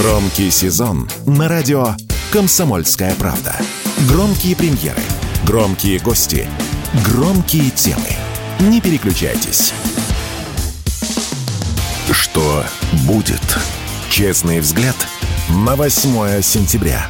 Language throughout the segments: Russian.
Громкий сезон на радио «Комсомольская правда». Громкие премьеры, громкие гости, громкие темы. Не переключайтесь. Что будет? Честный взгляд на 8 сентября.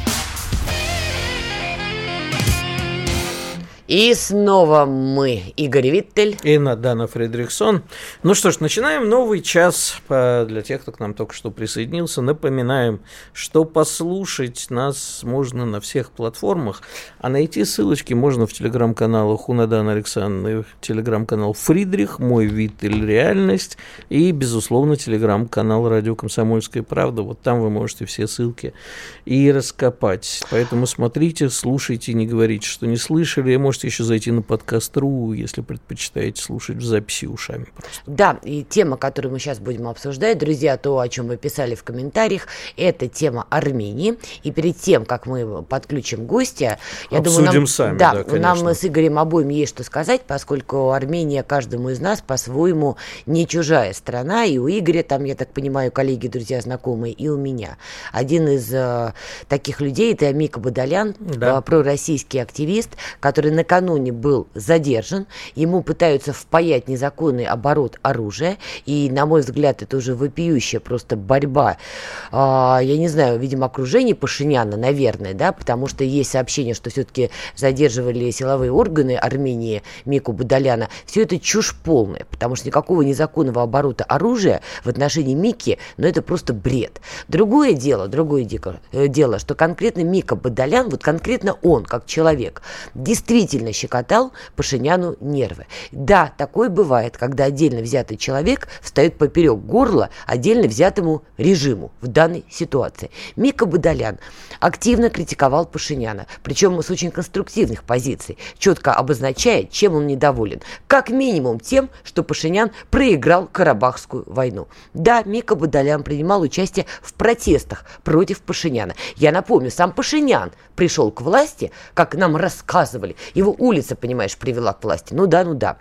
И снова мы, Игорь Виттель. И Надана Фредериксон. Ну что ж, начинаем новый час. Для тех, кто к нам только что присоединился, напоминаем, что послушать нас можно на всех платформах, а найти ссылочки можно в телеграм-каналах у Надана Александровны, телеграм-канал Фридрих, мой Виттель Реальность и, безусловно, телеграм-канал Радио Комсомольская Правда. Вот там вы можете все ссылки и раскопать. Поэтому смотрите, слушайте, не говорите, что не слышали. Можете можете еще зайти на подкаст.ру, если предпочитаете слушать в записи ушами. Просто. Да, и тема, которую мы сейчас будем обсуждать, друзья, то, о чем вы писали в комментариях, это тема Армении. И перед тем, как мы подключим гостя, я Обсудим думаю, нам, сами, да, да, конечно. нам с Игорем обоим есть что сказать, поскольку Армения каждому из нас по-своему не чужая страна, и у Игоря, там, я так понимаю, коллеги, друзья, знакомые, и у меня. Один из э, таких людей, это Мика Бадалян, Да. э, пророссийский активист, который на накануне был задержан, ему пытаются впаять незаконный оборот оружия, и, на мой взгляд, это уже вопиющая просто борьба, а, я не знаю, видимо, окружение Пашиняна, наверное, да, потому что есть сообщение, что все-таки задерживали силовые органы Армении Мику Бадаляна, все это чушь полная, потому что никакого незаконного оборота оружия в отношении Мики, ну, это просто бред. Другое дело, другое дико- э, дело, что конкретно Мика Бадалян, вот конкретно он, как человек, действительно щекотал Пашиняну нервы. Да, такое бывает, когда отдельно взятый человек встает поперек горла отдельно взятому режиму в данной ситуации. Мика Бадалян активно критиковал Пашиняна, причем с очень конструктивных позиций, четко обозначая, чем он недоволен. Как минимум тем, что Пашинян проиграл Карабахскую войну. Да, Мика Бадалян принимал участие в протестах против Пашиняна. Я напомню, сам Пашинян пришел к власти, как нам рассказывали, его улица, понимаешь, привела к власти. Ну да, ну да.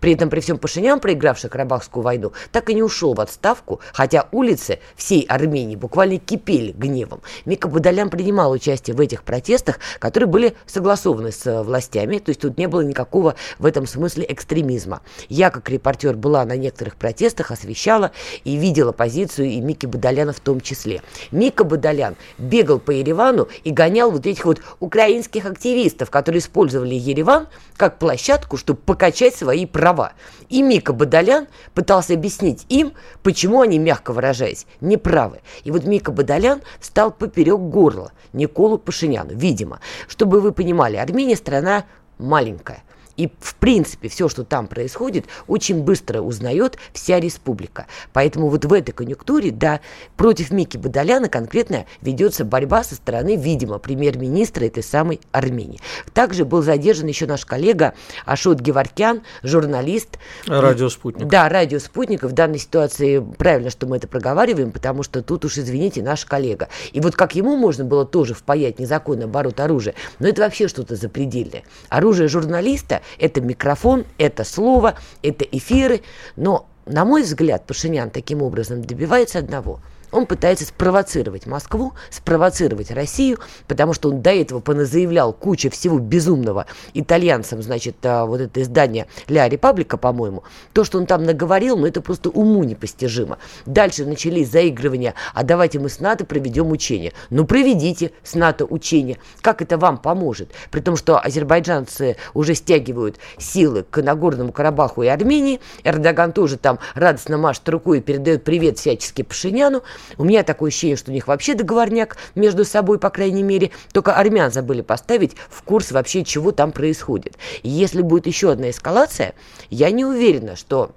При этом, при всем Пашинян, проигравший Карабахскую войну, так и не ушел в отставку, хотя улицы всей Армении буквально кипели гневом. Мика Бадалян принимал участие в этих протестах, которые были согласованы с э, властями, то есть тут не было никакого в этом смысле экстремизма. Я, как репортер, была на некоторых протестах, освещала и видела позицию и Мики Бадаляна в том числе. Мика Бадалян бегал по Еревану и гонял вот этих вот украинских активистов, которые использовали Ереван как площадку, чтобы покачать свои права. И Мика Бадалян пытался объяснить им, почему они, мягко выражаясь, неправы. И вот Мика Бадалян стал поперек горла Николу Пашиняну, видимо. Чтобы вы понимали, Армения страна маленькая. И, в принципе, все, что там происходит, очень быстро узнает вся республика. Поэтому вот в этой конъюнктуре, да, против Мики Бадаляна конкретно ведется борьба со стороны, видимо, премьер-министра этой самой Армении. Также был задержан еще наш коллега Ашот Геворкян, журналист. Радио «Спутник». Да, радио «Спутник». В данной ситуации правильно, что мы это проговариваем, потому что тут уж, извините, наш коллега. И вот как ему можно было тоже впаять незаконный оборот оружия, но это вообще что-то запредельное. Оружие журналиста – это микрофон, это слово, это эфиры. Но, на мой взгляд, Пашинян таким образом добивается одного – он пытается спровоцировать Москву, спровоцировать Россию, потому что он до этого поназаявлял кучу всего безумного итальянцам, значит, а, вот это издание «Ля Репаблика», по-моему. То, что он там наговорил, ну, это просто уму непостижимо. Дальше начались заигрывания, а давайте мы с НАТО проведем учение. Ну, проведите с НАТО учение. Как это вам поможет? При том, что азербайджанцы уже стягивают силы к Нагорному Карабаху и Армении. Эрдоган тоже там радостно машет рукой и передает привет всячески Пашиняну. У меня такое ощущение, что у них вообще договорняк между собой, по крайней мере. Только армян забыли поставить в курс вообще, чего там происходит. И если будет еще одна эскалация, я не уверена, что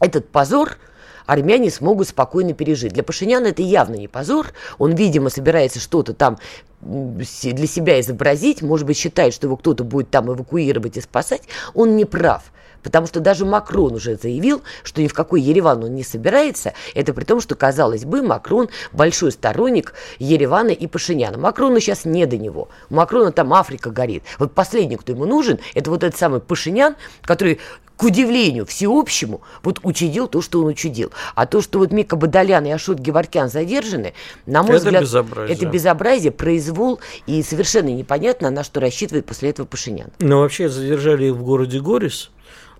этот позор армяне смогут спокойно пережить. Для Пашиняна это явно не позор. Он, видимо, собирается что-то там для себя изобразить, может быть, считает, что его кто-то будет там эвакуировать и спасать. Он не прав. Потому что даже Макрон уже заявил, что ни в какой Ереван он не собирается. Это при том, что, казалось бы, Макрон большой сторонник Еревана и Пашиняна. Макрону сейчас не до него. У Макрона там Африка горит. Вот последний, кто ему нужен, это вот этот самый Пашинян, который к удивлению всеобщему, вот учудил то, что он учудил. А то, что вот Мика Бадолян и Ашот Геворкян задержаны, на мой это взгляд, безобразие. это безобразие, произвол, и совершенно непонятно, на что рассчитывает после этого Пашинян. Ну, вообще, задержали их в городе Горис,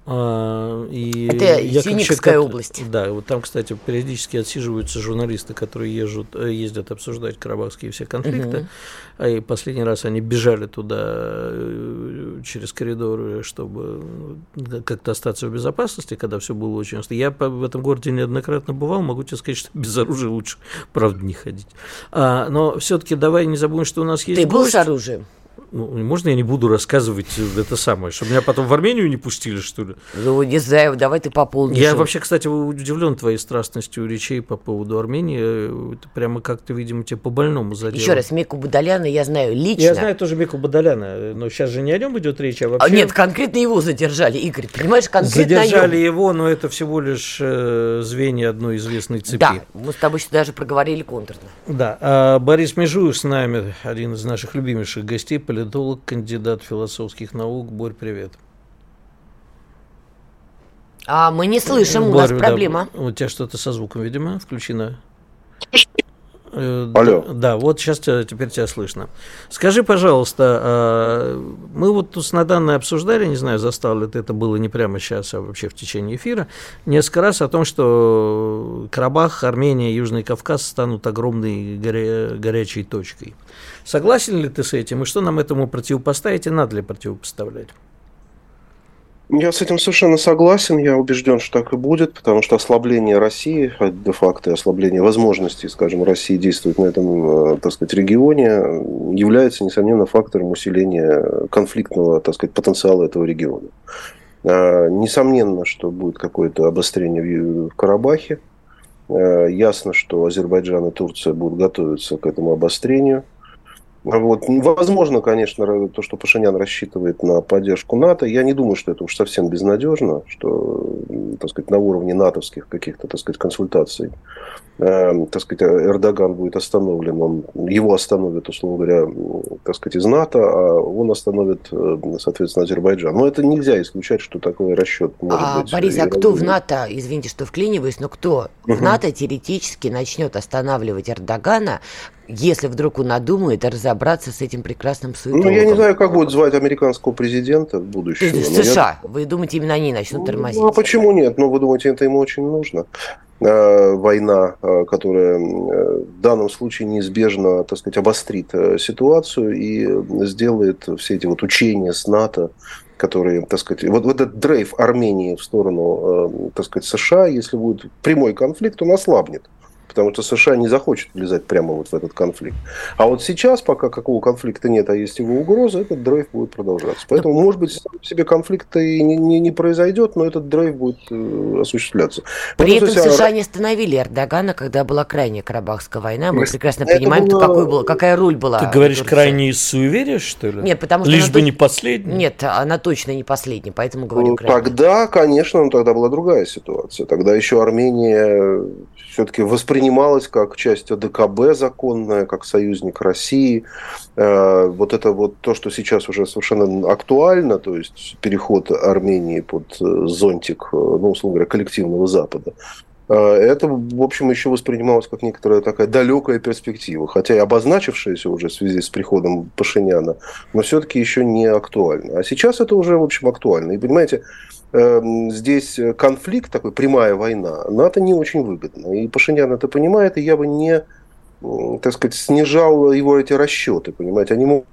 и Это Синикская область. Да, вот там, кстати, периодически отсиживаются журналисты, которые езжут, э, ездят обсуждать карабахские все конфликты. Угу. И последний раз они бежали туда э, через коридоры, чтобы как-то остаться в безопасности, когда все было очень... Я в этом городе неоднократно бывал, могу тебе сказать, что без оружия лучше, правда, не ходить. А, но все-таки давай не забудем, что у нас есть Ты был гость. с оружием? Ну, можно я не буду рассказывать это самое, чтобы меня потом в Армению не пустили, что ли? Ну, не знаю, давай ты пополнишь. Я вообще, кстати, удивлен твоей страстностью речей по поводу Армении. Это прямо как-то, видимо, тебе по-больному задело. Еще раз, Меку Бадаляна я знаю лично. Я знаю тоже Меку Бадаляна, но сейчас же не о нем идет речь, а вообще... А нет, конкретно его задержали, Игорь, понимаешь, конкретно Задержали его, но это всего лишь э, звенья одной известной цепи. Да, мы с тобой даже проговорили контурно. Да, а Борис Межуев с нами, один из наших любимейших гостей, политолог, кандидат философских наук. Борь, привет. А мы не слышим, Борь, у нас проблема. Да, у тебя что-то со звуком, видимо, включено. Э, Алло. Да, да, вот сейчас тебя, теперь тебя слышно. Скажи, пожалуйста, а, мы вот тут с Наданной обсуждали, не знаю, застал ли ты это было не прямо сейчас, а вообще в течение эфира, несколько раз о том, что Карабах, Армения, Южный Кавказ станут огромной горя- горячей точкой. Согласен ли ты с этим, и что нам этому противопоставить, и надо ли противопоставлять? Я с этим совершенно согласен. Я убежден, что так и будет, потому что ослабление России, а де-факто ослабление возможностей, скажем, России действовать на этом, э, так сказать, регионе, является, несомненно, фактором усиления конфликтного, так сказать, потенциала этого региона. А, несомненно, что будет какое-то обострение в Карабахе. А, ясно, что Азербайджан и Турция будут готовиться к этому обострению – вот. Возможно, конечно, то, что Пашинян рассчитывает на поддержку НАТО. Я не думаю, что это уж совсем безнадежно, что так сказать, на уровне натовских каких-то так сказать, консультаций э, так сказать, Эрдоган будет остановлен, он, его остановит, условно говоря, так сказать, из НАТО, а он остановит, э, соответственно, Азербайджан. Но это нельзя исключать, что такой расчет может а, быть. Борис, а кто в НАТО, извините, что вклиниваюсь, но кто угу. в НАТО теоретически начнет останавливать Эрдогана если вдруг он надумает разобраться с этим прекрасным суетологом. Ну, я не знаю, как будет звать американского президента будущего. США. Я... Вы думаете, именно они начнут ну, тормозить? Ну, а почему нет? Ну, вы думаете, это ему очень нужно? Э, война, э, которая э, в данном случае неизбежно, так сказать, обострит ситуацию и сделает все эти вот учения с НАТО, которые, так сказать, вот, вот этот дрейф Армении в сторону, так сказать, США, если будет прямой конфликт, он ослабнет потому что США не захочет влезать прямо вот в этот конфликт. А вот сейчас, пока какого конфликта нет, а есть его угроза, этот драйв будет продолжаться. Поэтому, но... может быть, сам себе конфликта и не, не, не произойдет, но этот драйв будет э, осуществляться. При Потому этом США не остановили Эрдогана, когда была крайняя Карабахская война. Мы прекрасно понимаем, было... какой был, какая роль была. Ты говоришь крайне из суеверия, что ли? Нет, потому что... Лишь бы не последний? Нет, она точно не последняя, поэтому говорю ну, крайне. Тогда, конечно, ну, тогда была другая ситуация. Тогда еще Армения все-таки воспринималась как часть АДКБ законная, как союзник России. Э, вот это вот то, что сейчас уже совершенно актуально, то есть переход Армении под э, зонтик, э, ну, условно говоря, коллективного Запада, это, в общем, еще воспринималось как некоторая такая далекая перспектива, хотя и обозначившаяся уже в связи с приходом Пашиняна, но все-таки еще не актуально. А сейчас это уже, в общем, актуально. И, понимаете, Эм, здесь конфликт, такой прямая война, НАТО не очень выгодно. И Пашинян это понимает, и я бы не, так сказать, снижал его эти расчеты, понимаете, они могут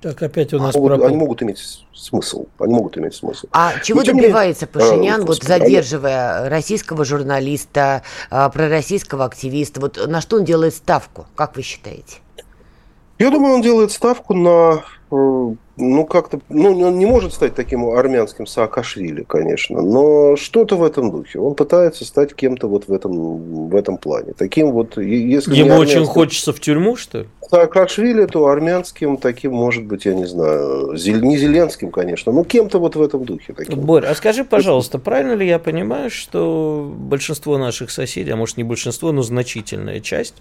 так, опять у нас могут, пропал... Они могут иметь смысл. Они могут иметь смысл. А чего Но, добивается менее, Пашинян, а, вот задерживая российского журналиста, а, пророссийского активиста? Вот на что он делает ставку, как вы считаете? Я думаю, он делает ставку на э, ну, как-то, ну, он не может стать таким армянским Саакашвили, конечно, но что-то в этом духе. Он пытается стать кем-то вот в этом, в этом плане. Таким вот, если Ему армянским... очень хочется в тюрьму, что ли? Саакашвили, то армянским таким, может быть, я не знаю, не Зеленским, конечно, но кем-то вот в этом духе. Таким. Борь, а скажи, пожалуйста, правильно ли я понимаю, что большинство наших соседей, а может не большинство, но значительная часть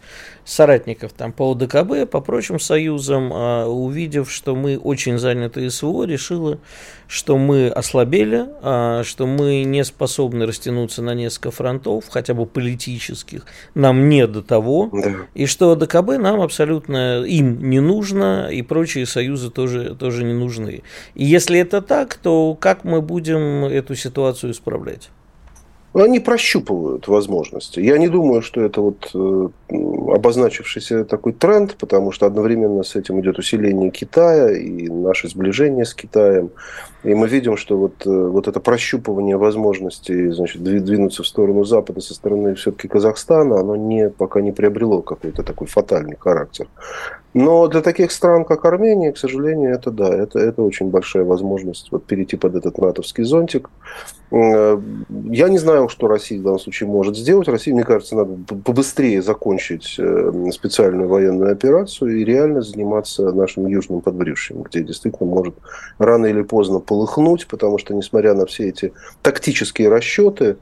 соратников там по ОДКБ, по прочим союзам, а, увидев, что мы очень заняты СВО, решила, что мы ослабели, а, что мы не способны растянуться на несколько фронтов, хотя бы политических, нам не до того, да. и что ОДКБ нам абсолютно им не нужно, и прочие союзы тоже, тоже не нужны. И если это так, то как мы будем эту ситуацию исправлять? Они прощупывают возможности. Я не думаю, что это вот э, обозначившийся такой тренд, потому что одновременно с этим идет усиление Китая и наше сближение с Китаем. И мы видим, что вот, э, вот это прощупывание возможностей значит, двинуться в сторону Запада со стороны все-таки Казахстана, оно не, пока не приобрело какой-то такой фатальный характер. Но для таких стран, как Армения, к сожалению, это да, это, это очень большая возможность вот перейти под этот натовский зонтик. Э, я не знаю, что Россия в данном случае может сделать. России, мне кажется, надо побыстрее закончить э, специальную военную операцию и реально заниматься нашим южным подбрюшьем, где действительно может рано или поздно полыхнуть, потому что, несмотря на все эти тактические расчеты,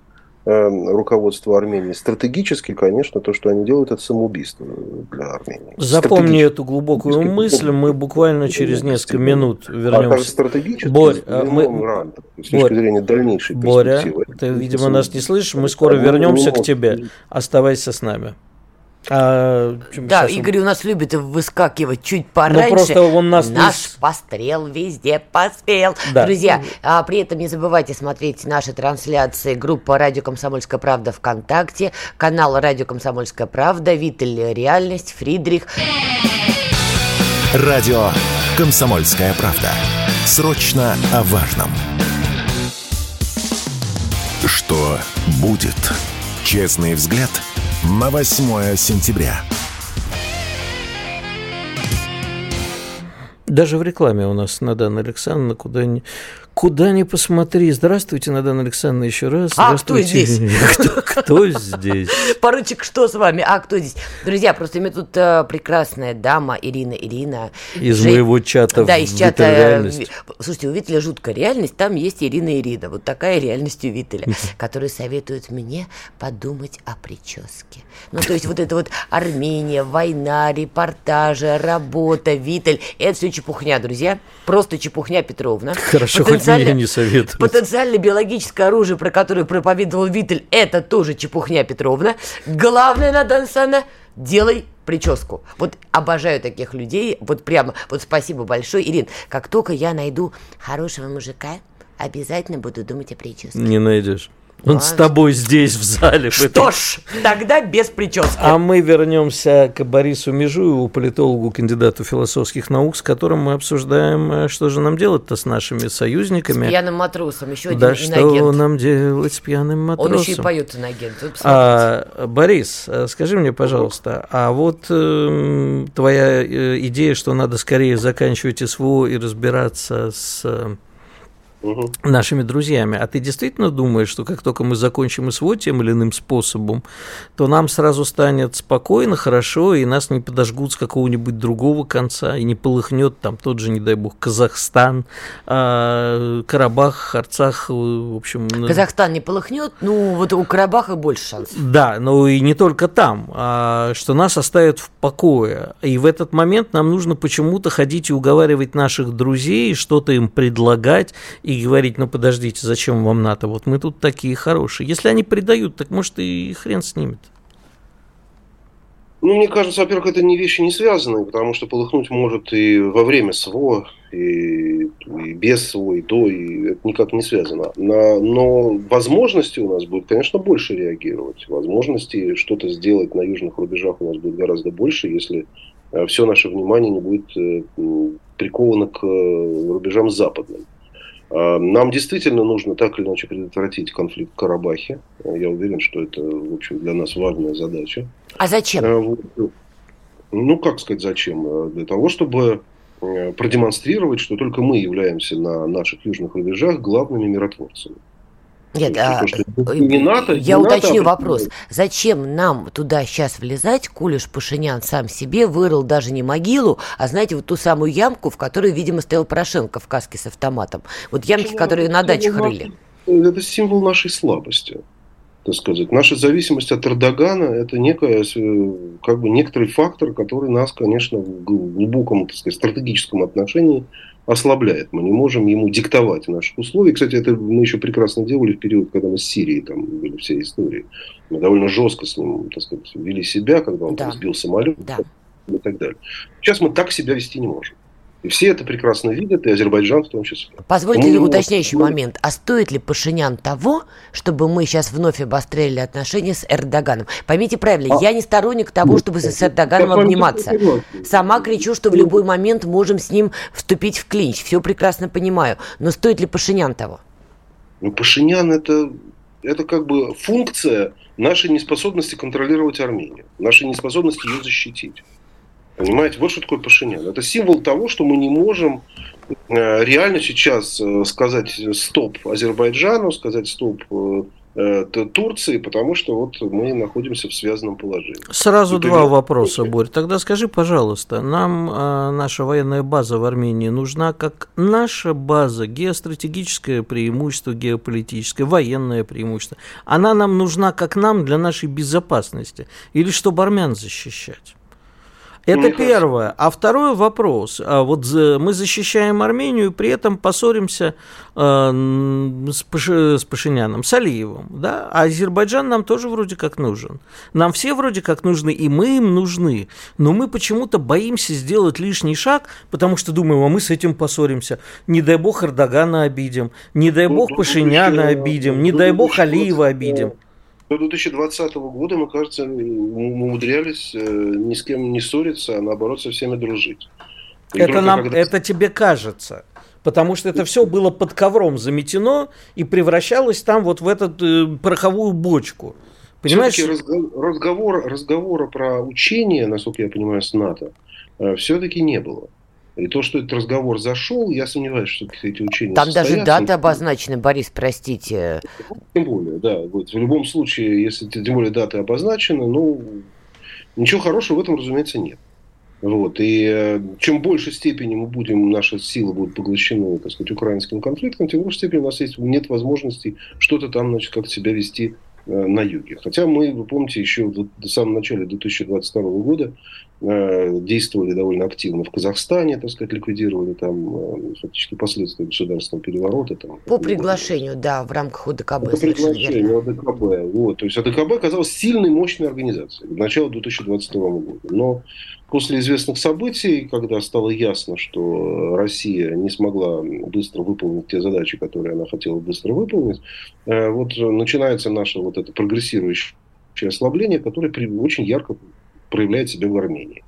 руководства Армении. Стратегически, конечно, то, что они делают, это самоубийство для Армении. Запомни эту глубокую мысль, мы буквально через несколько минут вернемся. А стратегически, Борь, а мы... ран, с точки зрения дальнейшей Боря, ты, видимо, нас не слышишь, мы скоро вернемся к тебе. Оставайся с нами. А, да, Игорь он... у нас любит выскакивать чуть пораньше. Ну, просто он нас Наш не... пострел везде поспел. Да. Друзья, а, при этом не забывайте смотреть наши трансляции. Группа «Радио Комсомольская правда» ВКонтакте, канал «Радио Комсомольская правда», Виттель «Реальность», Фридрих. Радио «Комсомольская правда». Срочно о важном. Что будет? Честный взгляд – на 8 сентября. Даже в рекламе у нас Надана Александровна куда ни, куда ни посмотри. Здравствуйте, Надана Александровна, еще раз. А кто здесь? Кто, кто здесь? Поручик, что с вами? А кто здесь? Друзья, просто у меня тут э, прекрасная дама Ирина Ирина. Из Жень... моего чата Да, из чата. Реальность. Слушайте, у Виталя жуткая реальность, там есть Ирина Ирина. Вот такая реальность у Виталя, который советует мне подумать о прическе. Ну, то есть вот это вот Армения, война, репортажи, работа, Виталь, это все чепухня, друзья. Просто чепухня Петровна. Хорошо, хоть мне не советуют. Потенциально биологическое оружие, про которое проповедовал Виталь, это тоже чепухня Петровна. Главное, Надана Александровна, делай прическу. Вот обожаю таких людей. Вот прямо, вот спасибо большое. Ирин, как только я найду хорошего мужика, обязательно буду думать о прическе. Не найдешь. Он Ладно. с тобой здесь, в зале. Что этом... ж, тогда без прически. А мы вернемся к Борису Межуеву, политологу, кандидату философских наук, с которым мы обсуждаем, э, что же нам делать-то с нашими союзниками. С пьяным матросом, еще один Да, что нам делать с пьяным матросом. Он еще и поет иногент. А, Борис, э, скажи мне, пожалуйста, а вот э, твоя э, идея, что надо скорее заканчивать СВО и разбираться с угу. нашими друзьями. А ты действительно думаешь, что как только мы закончим СВО тем или иным способом, то нам сразу станет спокойно, хорошо, и нас не подожгут с какого-нибудь другого конца, и не полыхнет там тот же, не дай бог, Казахстан, а, Карабах, Арцах, в общем... Ну Казахстан не полыхнет, ну вот у Карабаха больше шансов. Да, но и не только там, а, что нас оставят в покое. И в этот момент нам нужно почему-то ходить и уговаривать наших друзей, что-то им предлагать, и говорить, ну подождите, зачем вам НАТО, вот мы тут такие хорошие. Если они предают, так может и хрен снимет. Ну, мне кажется, во-первых, это не вещи не связанные, потому что полыхнуть может и во время СВО, и, и без СВО, и до, и это никак не связано. На, но возможности у нас будет, конечно, больше реагировать. Возможности что-то сделать на южных рубежах у нас будет гораздо больше, если э, все наше внимание не будет э, приковано к э, рубежам западным. А, нам действительно нужно так или иначе предотвратить конфликт в Карабахе. Я уверен, что это, в общем, для нас важная задача. А зачем? А, ну, как сказать, зачем? А, для того, чтобы продемонстрировать, что только мы являемся на наших южных рубежах главными миротворцами. Нет, а, не НАТО, я не уточню НАТО, вопрос. Зачем нам туда сейчас влезать? Кулиш Пашинян сам себе вырыл даже не могилу, а, знаете, вот ту самую ямку, в которой, видимо, стоял Порошенко в каске с автоматом. Вот ямки, Почему? которые на дачах рыли. Это символ нашей слабости так сказать. Наша зависимость от Эрдогана – это некая, э, как бы некоторый фактор, который нас, конечно, в глубоком так сказать, стратегическом отношении ослабляет. Мы не можем ему диктовать наши условия. Кстати, это мы еще прекрасно делали в период, когда мы с Сирией там были все истории. Мы довольно жестко с ним, так сказать, вели себя, когда он да. сбил самолет да. и так далее. Сейчас мы так себя вести не можем. И все это прекрасно видят, и Азербайджан в том числе. Позвольте ли уточняющий момент. А стоит ли Пашинян того, чтобы мы сейчас вновь обостряли отношения с Эрдоганом? Поймите правильно, а? я не сторонник того, чтобы с Эрдоганом обниматься. Сама кричу, что в любой момент можем с ним вступить в клинч. Все прекрасно понимаю. Но стоит ли Пашинян того? Ну, Пашинян это, это как бы функция нашей неспособности контролировать Армению, нашей неспособности ее защитить. Понимаете, вот что такое Пашинян. Это символ того, что мы не можем э, реально сейчас э, сказать стоп Азербайджану, сказать стоп э, Турции, потому что вот мы находимся в связанном положении. Сразу И два перед... вопроса, Борь. Тогда скажи, пожалуйста, нам э, наша военная база в Армении нужна как наша база, геостратегическое преимущество, геополитическое, военное преимущество. Она нам нужна как нам для нашей безопасности или чтобы армян защищать? Это первое. А второй вопрос. А вот мы защищаем Армению, при этом поссоримся э, с, Паш, с Пашиняном, с Алиевым. Да? А Азербайджан нам тоже вроде как нужен. Нам все вроде как нужны, и мы им нужны. Но мы почему-то боимся сделать лишний шаг, потому что думаем, а мы с этим поссоримся. Не дай бог Эрдогана обидим, не дай ну, бог Пашиняна обидим, не дай бог Алиева обидим. До 2020 года, мы, кажется, умудрялись э, ни с кем не ссориться, а наоборот со всеми дружить. И это, нам, когда... это тебе кажется. Потому что это все было под ковром заметено и превращалось там вот в эту э, пороховую бочку. Понимаешь? разговор, разговора про учение, насколько я понимаю, с НАТО, э, все-таки не было. И то, что этот разговор зашел, я сомневаюсь, что эти учения Там состоятся. даже даты обозначены, Борис, простите. Тем более, да. Вот, в любом случае, если тем более даты обозначены, ну, ничего хорошего в этом, разумеется, нет. Вот. И э, чем больше степени мы будем, наши силы будут поглощены, так сказать, украинским конфликтом, тем больше степени у нас есть, нет возможности что-то там, значит, как себя вести э, на юге. Хотя мы, вы помните, еще в самом начале 2022 года действовали довольно активно в Казахстане, так сказать, ликвидировали там э, фактически последствия государственного переворота. Там, по приглашению, да, в рамках ОДКБ. По приглашению ОДКБ. Вот, то есть ОДКБ оказалась сильной, мощной организацией к началу 2022 года. Но после известных событий, когда стало ясно, что Россия не смогла быстро выполнить те задачи, которые она хотела быстро выполнить, э, вот начинается наше вот это прогрессирующее ослабление, которое очень ярко проявляет себя в Армении.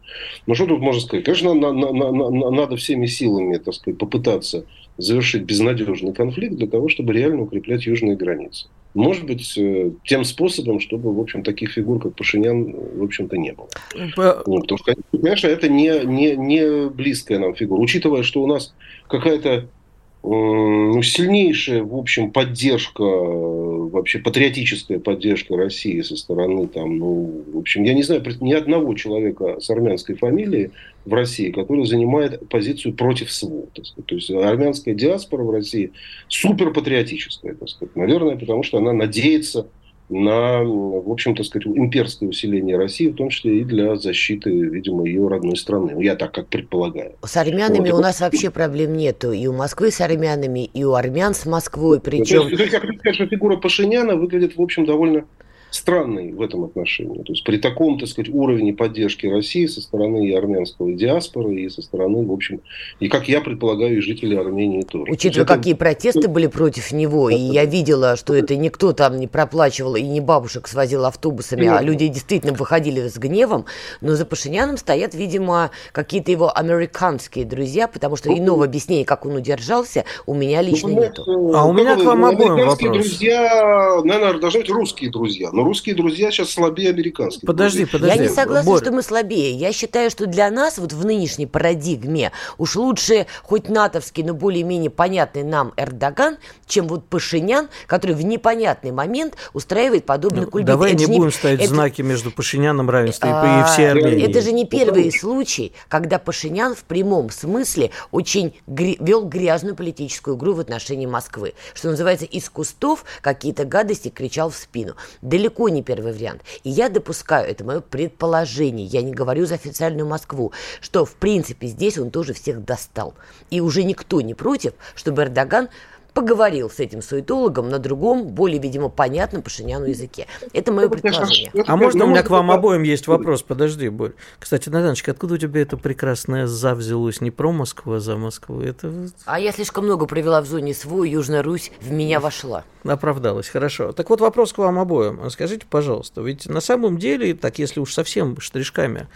Ну, что тут можно сказать? Конечно, на, на, на, надо всеми силами, так сказать, попытаться завершить безнадежный конфликт для того, чтобы реально укреплять южные границы. Может быть, э, тем способом, чтобы, в общем, таких фигур, как Пашинян, в общем-то, не было. Ну, потому что, конечно, это не, не, не близкая нам фигура. Учитывая, что у нас какая-то ну, сильнейшая, в общем, поддержка, вообще патриотическая поддержка России со стороны, там, ну, в общем, я не знаю ни одного человека с армянской фамилией в России, который занимает позицию против СВО. Так сказать. То есть армянская диаспора в России супер патриотическая, так сказать. Наверное, потому что она надеется на, в общем, то сказать, имперское усиление России, в том числе и для защиты, видимо, ее родной страны. Я так как предполагаю. С армянами вот. у нас вообще проблем нету. И у Москвы с армянами, и у армян с Москвой. Причем... То есть, я хочу сказать, что фигура Пашиняна выглядит, в общем, довольно странный в этом отношении. То есть при таком, так сказать, уровне поддержки России со стороны и армянского диаспоры, и со стороны, в общем, и, как я предполагаю, и жителей Армении тоже. Учитывая, это... какие протесты были против него, и я видела, что это никто там не проплачивал и не бабушек свозил автобусами, а люди действительно выходили с гневом, но за Пашиняном стоят, видимо, какие-то его американские друзья, потому что иного объяснения, как он удержался, у меня лично ну, нету. А у меня к вам обоим вопрос. друзья, наверное, должны быть русские друзья Но русские друзья сейчас слабее американских. Подожди, друзей. подожди. Я не согласна, Борь. что мы слабее. Я считаю, что для нас вот в нынешней парадигме уж лучше хоть натовский, но более-менее понятный нам Эрдоган, чем вот Пашинян, который в непонятный момент устраивает подобный Ну, кульбит. Давай Это не будем ставить это- знаки между Пашиняном равенства и- и а, всей Армении. Это же не первый случай, когда Пашинян в прямом смысле очень гре- вел грязную политическую игру в отношении Москвы. Что называется, из кустов какие-то гадости кричал в спину. Далеко не первый вариант. И я допускаю, это мое предположение, я не говорю за официальную Москву, что в принципе здесь он тоже всех достал. И уже никто не против, чтобы Эрдоган поговорил с этим суетологом на другом, более, видимо, понятном Пашиняну языке. Это мое предположение. А можно у меня к вам обоим есть вопрос? Подожди, Борь. Кстати, Натаночка, откуда у тебя это прекрасное «за» взялось? Не про Москву, а за Москву? Это А я слишком много провела в зоне СВО, Южная Русь в меня вошла. оправдалось, хорошо. Так вот вопрос к вам обоим. Скажите, пожалуйста, ведь на самом деле, так если уж совсем штришками,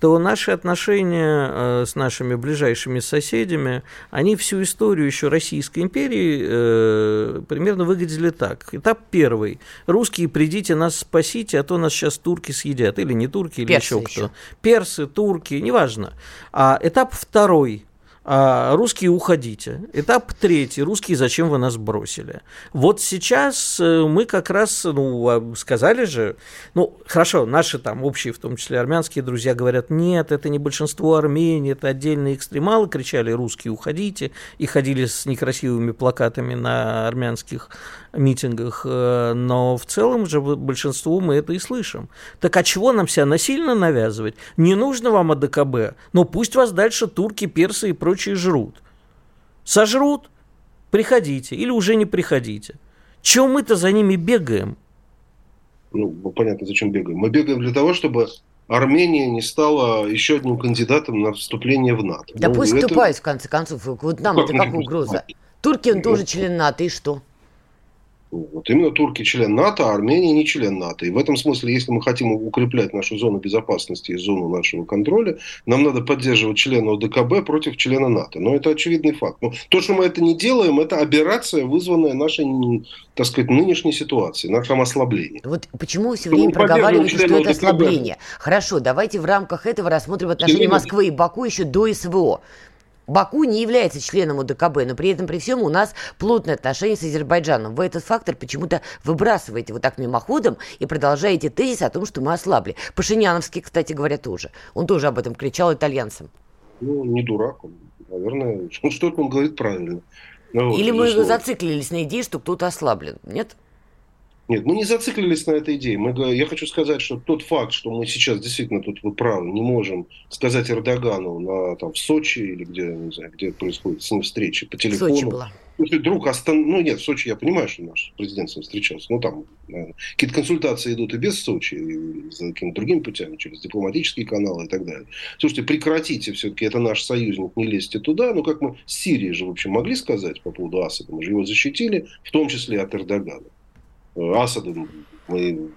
то наши отношения э, с нашими ближайшими соседями, они всю историю еще Российской империи э, примерно выглядели так. Этап первый. Русские, придите, нас спасите, а то нас сейчас турки съедят. Или не турки, или Персы еще кто. еще. Персы, турки, неважно. А этап второй. А, русские уходите. Этап третий. Русские, зачем вы нас бросили? Вот сейчас э, мы как раз, ну, а, сказали же, ну, хорошо, наши там общие, в том числе армянские друзья, говорят, нет, это не большинство Армении, это отдельные экстремалы, кричали, русские, уходите, и ходили с некрасивыми плакатами на армянских митингах, э, но в целом же большинству мы это и слышим. Так а чего нам себя насильно навязывать? Не нужно вам АДКБ, но пусть вас дальше турки, персы и прочие жрут. Сожрут, приходите или уже не приходите. Чего мы-то за ними бегаем? Ну, ну, понятно, зачем бегаем. Мы бегаем для того, чтобы Армения не стала еще одним кандидатом на вступление в НАТО. Да Ну, пусть это- вступают, в конце концов. Вот нам Ну, это как угроза? Турки, он Ну, тоже член НАТО, и что? Вот именно турки член НАТО, а Армения не член НАТО. И в этом смысле, если мы хотим укреплять нашу зону безопасности и зону нашего контроля, нам надо поддерживать члена ОДКБ против члена НАТО. Но это очевидный факт. Но то, что мы это не делаем, это аберрация, вызванная нашей, так сказать, нынешней ситуацией, нашим ослаблением. Вот почему вы все Ну, время проговариваете, что это ОДКБ. ослабление? Хорошо, давайте в рамках этого рассмотрим отношения. Москвы и Баку еще до СВО. Баку не является членом ОДКБ, но при этом при всем у нас плотные отношения с Азербайджаном. Вы этот фактор почему-то выбрасываете вот так мимоходом и продолжаете тезис о том, что мы ослабли. Пашиняновский, кстати говоря, тоже. Он тоже об этом кричал итальянцам. Ну, не дурак он. Наверное, что-то он говорит правильно. Ну, вот, Или мы безусловно. зациклились на идее, что кто-то ослаблен. Нет? Нет, мы не зациклились на этой идее. Мы, я хочу сказать, что тот факт, что мы сейчас действительно тут вы правы, не можем сказать Эрдогану на, там, в Сочи или где, не знаю, где происходит с ним встреча по телефону. Сочи была. Если вдруг остан... Ну нет, в Сочи я понимаю, что наш президент с ним встречался. Ну там наверное, какие-то консультации идут и без Сочи, и за какими-то другими путями, через дипломатические каналы и так далее. Слушайте, прекратите все-таки, это наш союзник, не лезьте туда. Ну как мы с Сирией же, в общем, могли сказать по поводу Асада. Мы же его защитили, в том числе от Эрдогана. Э, Асада мы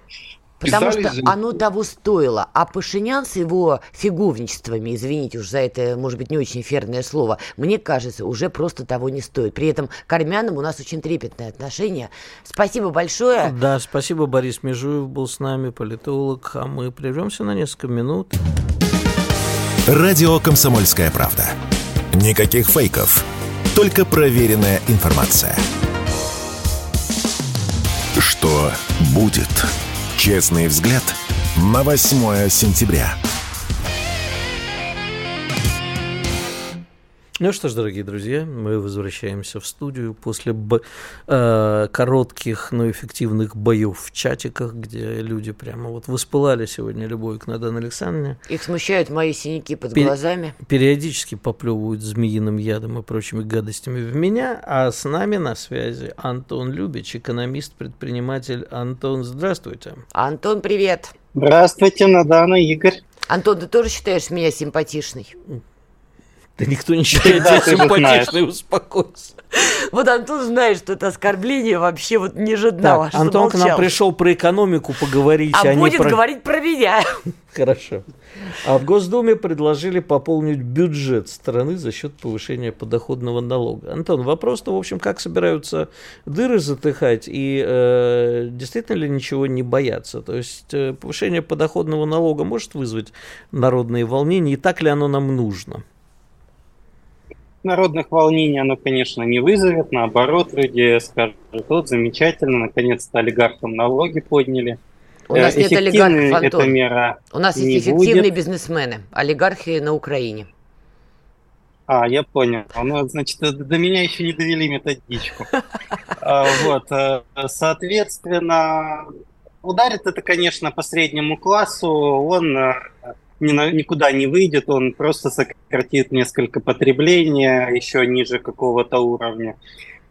Потому что за оно того стоило. А Пашинян с его фиговничествами, извините уж за это, может быть, не очень эфирное слово, мне кажется, уже просто того не стоит. При этом к армянам у нас очень трепетное отношение. Спасибо большое. Да, спасибо, Борис Межуев был с нами, политолог, а мы прервемся на несколько минут. Радио «Комсомольская правда». Никаких фейков, только проверенная информация. Что будет? Честный взгляд на 8 сентября. Ну что ж, дорогие друзья, мы возвращаемся в студию после б- э, коротких, но эффективных боев в чатиках, где люди прямо вот воспылали сегодня любовью к Надан Александровне. Их смущают мои синяки под Пере- глазами. периодически поплевывают змеиным ядом и прочими гадостями в меня, а с нами на связи Антон Любич, экономист, предприниматель. Антон, здравствуйте. Антон, привет. Здравствуйте, Надана, Игорь. Антон, ты тоже считаешь меня симпатичной? Да никто не считает тебя симпатичной, успокойся. Вот Антон знает, что это оскорбление вообще вот не ожидала. Так, Антон к нам пришел про экономику поговорить. А, а будет про... говорить про меня. Хорошо. А в Госдуме предложили пополнить бюджет страны за счет повышения подоходного налога. Антон, вопрос-то, в общем, как собираются дыры затыхать и э, действительно ли ничего не боятся? То есть э, повышение подоходного налога может вызвать народные волнения, и так ли оно нам нужно? Народных волнений оно, конечно, не вызовет. Наоборот, люди скажут, вот, замечательно, наконец-то олигархам налоги подняли. У нас нет олигархов, Антон. Эта мера У нас есть эффективные будет. бизнесмены, олигархи на Украине. А, я понял. Ну, значит, до меня еще не довели методичку. А, вот, э, соответственно, ударит это, конечно, по среднему классу. Он э, никуда не выйдет, он просто сократит несколько потребления еще ниже какого-то уровня.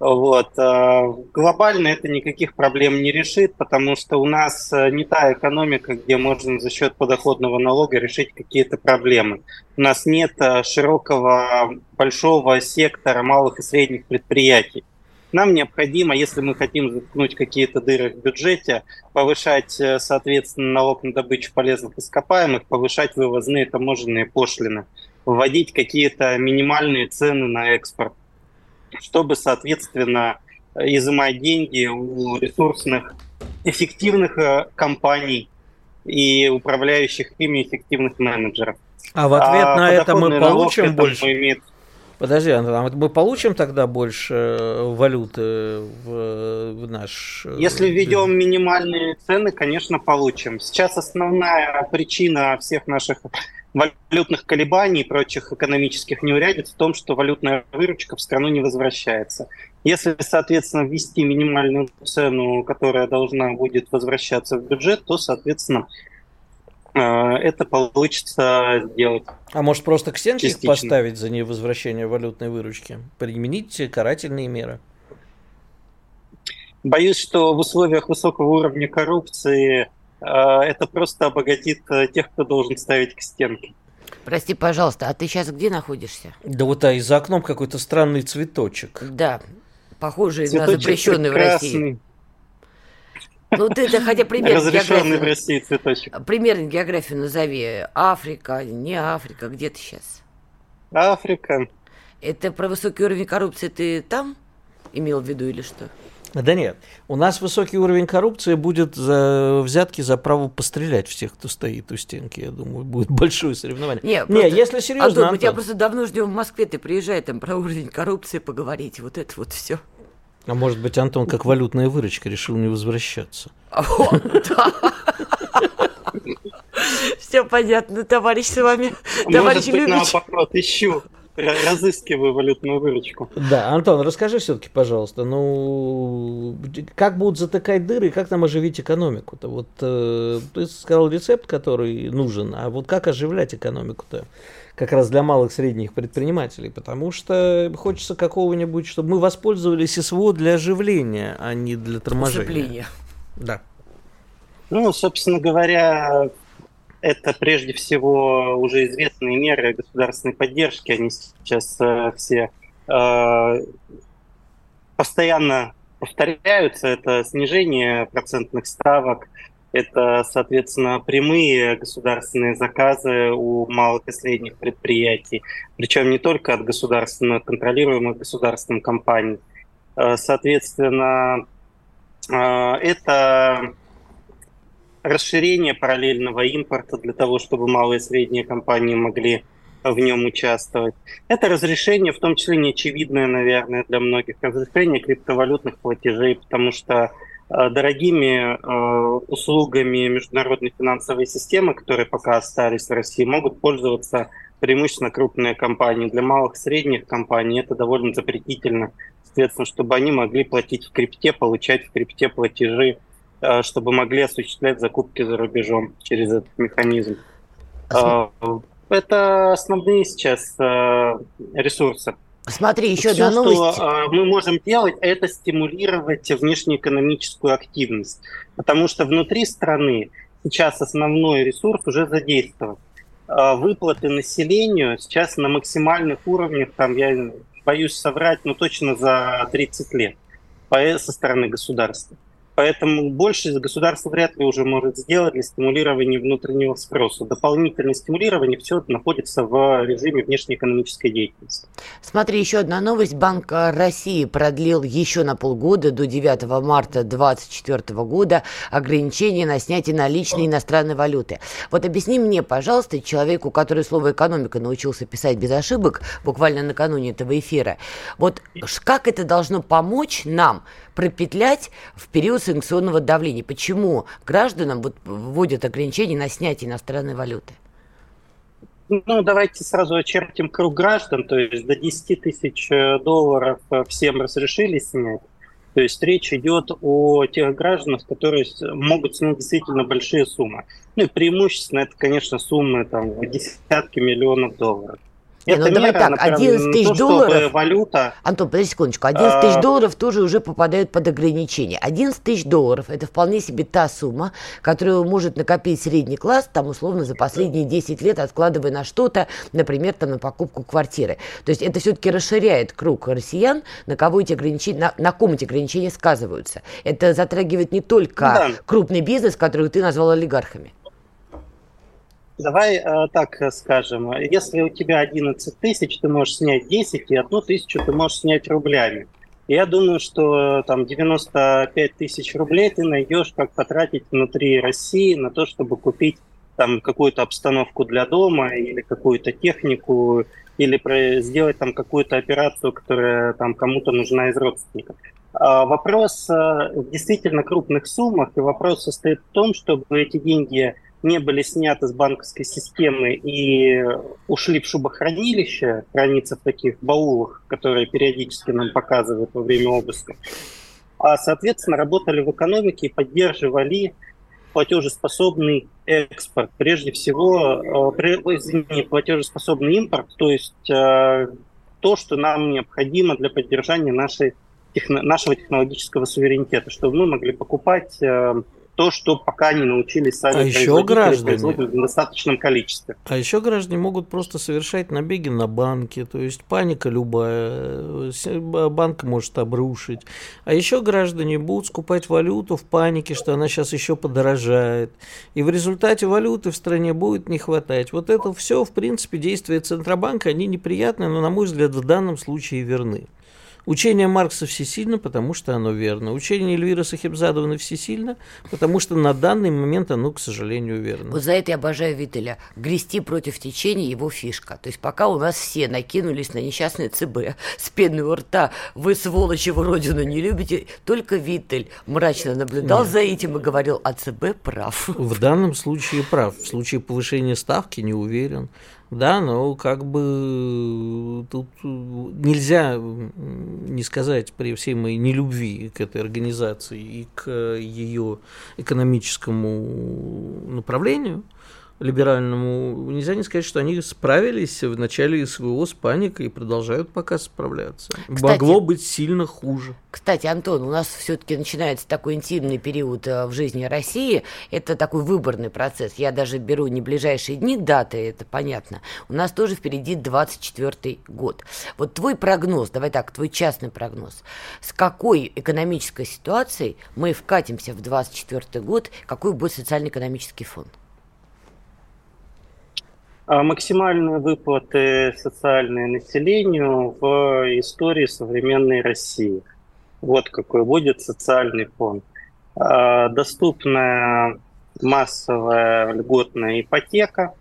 Вот. А, глобально это никаких проблем не решит, потому что у нас э, не та экономика, где можно за счет подоходного налога решить какие-то проблемы. У нас нет э, широкого, большого сектора малых и средних предприятий. Нам необходимо, если мы хотим заткнуть какие-то дыры в бюджете, повышать, э, соответственно, налог на добычу полезных ископаемых, повышать вывозные таможенные пошлины, вводить какие-то минимальные цены на экспорт, чтобы, соответственно, изымать деньги у ресурсных, эффективных э, компаний и управляющих ими эффективных менеджеров. А в ответ а на это мы получим больше? Имеет Подожди, а мы получим тогда больше э, валюты в, в наш... Э, Если введем минимальные цены, конечно, получим. Сейчас основная причина всех наших валютных колебаний и прочих экономических неурядиц в том, что валютная выручка в страну не возвращается. Если, соответственно, ввести минимальную цену, которая должна будет возвращаться в бюджет, то, соответственно, Э, это получится сделать. А может просто к стенке их поставить за невозвращение валютной выручки? Применить карательные меры? Боюсь, что в условиях высокого уровня коррупции э, это просто обогатит э, тех, кто должен ставить к стенке. Прости, пожалуйста, а ты сейчас где находишься? Да вот а и за окном какой-то странный цветочек. Да, похожий цветочек на запрещенный прекрасный. в России. Ну, ты это хотя пример Разрешенный в России цветочек. Примерно географию назови. Африка, не Африка, где ты сейчас? Африка. Это про высокий уровень коррупции ты там имел в виду или что? Да нет, у нас высокий уровень коррупции будет за взятки за право пострелять всех, кто стоит у стенки. Я думаю, будет большое соревнование. Не, не если серьезно. Антон, Антон, мы тебя просто давно ждем в Москве, ты приезжай там про уровень коррупции поговорить, вот это вот все. А может быть, Антон, как валютная выручка, решил не возвращаться? Все понятно, товарищ с вами. Товарищ Может быть, наоборот, ищу разыскиваю валютную выручку. Да, Антон, расскажи все-таки, пожалуйста, ну как будут затыкать дыры и как нам оживить экономику-то? Вот э, ты сказал рецепт, который нужен, а вот как оживлять экономику-то? Как раз для малых средних предпринимателей, потому что хочется какого-нибудь, чтобы мы воспользовались СВО для оживления, а не для торможения. Оживления. Да. Ну, собственно говоря, это прежде всего уже известные меры государственной поддержки. Они сейчас э, все э, постоянно повторяются. Это снижение процентных ставок, это, соответственно, прямые государственные заказы у малых и средних предприятий, причем не только от государственно контролируемых государственных компаний. Э, соответственно, э, это расширение параллельного импорта для того, чтобы малые и средние компании могли в нем участвовать. Это разрешение, в том числе неочевидное, наверное, для многих, разрешение криптовалютных платежей, потому что дорогими э, услугами международной финансовой системы, которые пока остались в России, могут пользоваться преимущественно крупные компании. Для малых и средних компаний это довольно запретительно. Соответственно, чтобы они могли платить в крипте, получать в крипте платежи, э, чтобы могли осуществлять закупки за рубежом через этот механизм. Это основные сейчас ресурсы. Смотри, еще одна Все, новость. что э, мы можем делать, это стимулировать внешнеэкономическую активность. Потому что внутри страны сейчас основной ресурс уже задействован. выплаты населению сейчас на максимальных уровнях, там я боюсь соврать, но точно за 30 лет со стороны государства. Поэтому больше государство вряд ли уже может сделать для стимулирования внутреннего спроса. Дополнительное стимулирование все находится в режиме внешнеэкономической деятельности. Смотри, еще одна новость. Банк России продлил еще на полгода до 9 марта 2024 года ограничения на снятие наличной иностранной валюты. Вот объясни мне, пожалуйста, человеку, который слово экономика научился писать без ошибок, буквально накануне этого эфира, вот как это должно помочь нам пропетлять в период санкционного давления. Почему гражданам вот вводят ограничения на снятие иностранной валюты? Ну, давайте сразу очертим круг граждан, то есть до 10 тысяч э, долларов э, всем разрешили снять. То есть речь идет о тех гражданах, которые могут снять действительно большие суммы. Ну и преимущественно это, конечно, суммы там, в десятки миллионов долларов. Не, ну давай так, 11 тысяч долларов... Валюта... Антон, подожди секундочку. 11 тысяч а... долларов тоже уже попадают под ограничение. 11 тысяч долларов – это вполне себе та сумма, которую может накопить средний класс, там, условно, за последние 10 лет, откладывая на что-то, например, там, на покупку квартиры. То есть это все-таки расширяет круг россиян, на кого эти ограничения, на, на ком эти ограничения сказываются. Это затрагивает не только да. крупный бизнес, который ты назвал олигархами. Давай э, так скажем, если у тебя 11 тысяч, ты можешь снять 10, и одну тысячу ты можешь снять рублями. Я думаю, что там 95 тысяч рублей ты найдешь, как потратить внутри России на то, чтобы купить там какую-то обстановку для дома или какую-то технику, или сделать там какую-то операцию, которая там кому-то нужна из родственников. А вопрос э, в действительно крупных суммах, и вопрос состоит в том, чтобы эти деньги не были сняты с банковской системы и ушли в шубохранилище, храниться в таких баулах, которые периодически нам показывают во время обыска, а, соответственно, работали в экономике и поддерживали платежеспособный экспорт. Прежде всего, э, извини, платежеспособный импорт, то есть э, то, что нам необходимо для поддержания нашей, техно, нашего технологического суверенитета, чтобы мы могли покупать э, то, что пока не научились сами а еще граждане в достаточном количестве. А еще граждане могут просто совершать набеги на банки, то есть паника любая, банк может обрушить. А еще граждане будут скупать валюту в панике, что она сейчас еще подорожает. И в результате валюты в стране будет не хватать. Вот это все, в принципе, действия Центробанка, они неприятные, но, на мой взгляд, в данном случае верны. Учение Маркса всесильно, потому что оно верно. Учение Эльвиры Сахибзадовны всесильно, потому что на данный момент оно, к сожалению, верно. Вот за это я обожаю Виттеля. Грести против течения его фишка. То есть пока у нас все накинулись на несчастный ЦБ с пеной у рта, вы, сволочи, вы родину не любите, только Виттель мрачно наблюдал Нет. за этим и говорил, а ЦБ прав. В данном случае прав. В случае повышения ставки не уверен. Да, но как бы тут нельзя не сказать при всей моей нелюбви к этой организации и к ее экономическому направлению, либеральному, нельзя не сказать, что они справились в начале СВО с паникой и продолжают пока справляться. Кстати, Могло быть сильно хуже. Кстати, Антон, у нас все-таки начинается такой интимный период э, в жизни России. Это такой выборный процесс. Я даже беру не ближайшие дни даты, это понятно. У нас тоже впереди 24 год. Вот твой прогноз, давай так, твой частный прогноз. С какой экономической ситуацией мы вкатимся в 24 год, какой будет социально-экономический фон? А максимальные выплаты социальные населению в истории современной России. Вот какой будет социальный фонд. А, доступная массовая льготная ипотека.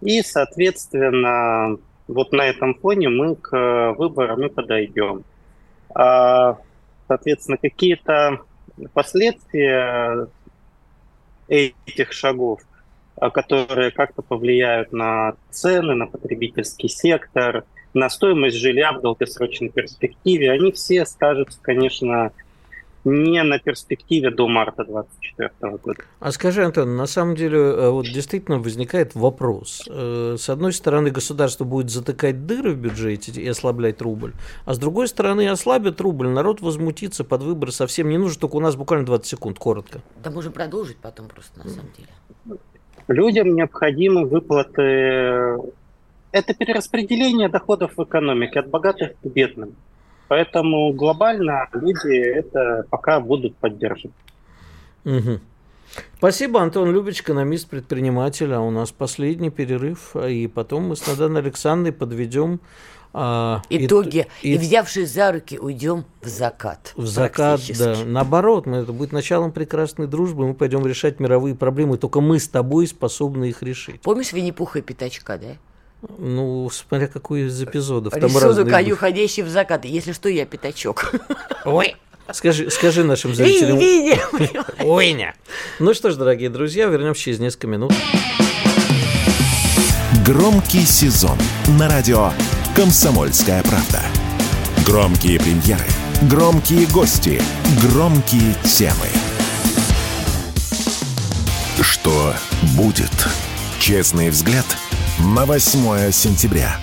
И, соответственно, вот на этом фоне мы к выборам и подойдем. А, соответственно, какие-то последствия этих шагов – которые как-то повлияют на цены, на потребительский сектор, на стоимость жилья в долгосрочной перспективе, они все скажутся, конечно, не на перспективе до марта 2024 года. А скажи, Антон, на самом деле э, вот действительно возникает вопрос. Э, с одной стороны, государство будет затыкать дыры в бюджете и ослаблять рубль, а с другой стороны, ослабит рубль, народ возмутится, под выборы совсем не нужен, только у нас буквально 20 секунд, коротко. Да можем продолжить потом просто, на самом деле. Людям необходимы выплаты. Это перераспределение доходов в экономике от богатых к бедным. Поэтому глобально люди это пока будут поддерживать. Угу. Спасибо, Антон Любич, экономист, предприниматель. А у нас последний перерыв, и потом мы с Наданой Александрой подведем а, итоги. И, и, взявшись за руки, уйдем в закат. В закат, да. Наоборот, мы, это будет началом прекрасной дружбы. Мы пойдем решать мировые проблемы. Только мы с тобой способны их решить. Помнишь Винни-Пуха и Пятачка, да? Ну, смотря какой из эпизодов. Там Рисунок коню, ходящий в закат. Если что, я пятачок. Ой, Скажи, скажи нашим зрителям. Виня. Ну что ж, дорогие друзья, вернемся через несколько минут. Громкий сезон на радио «Комсомольская правда». Громкие премьеры, громкие гости, громкие темы. Что будет? Честный взгляд на 8 сентября.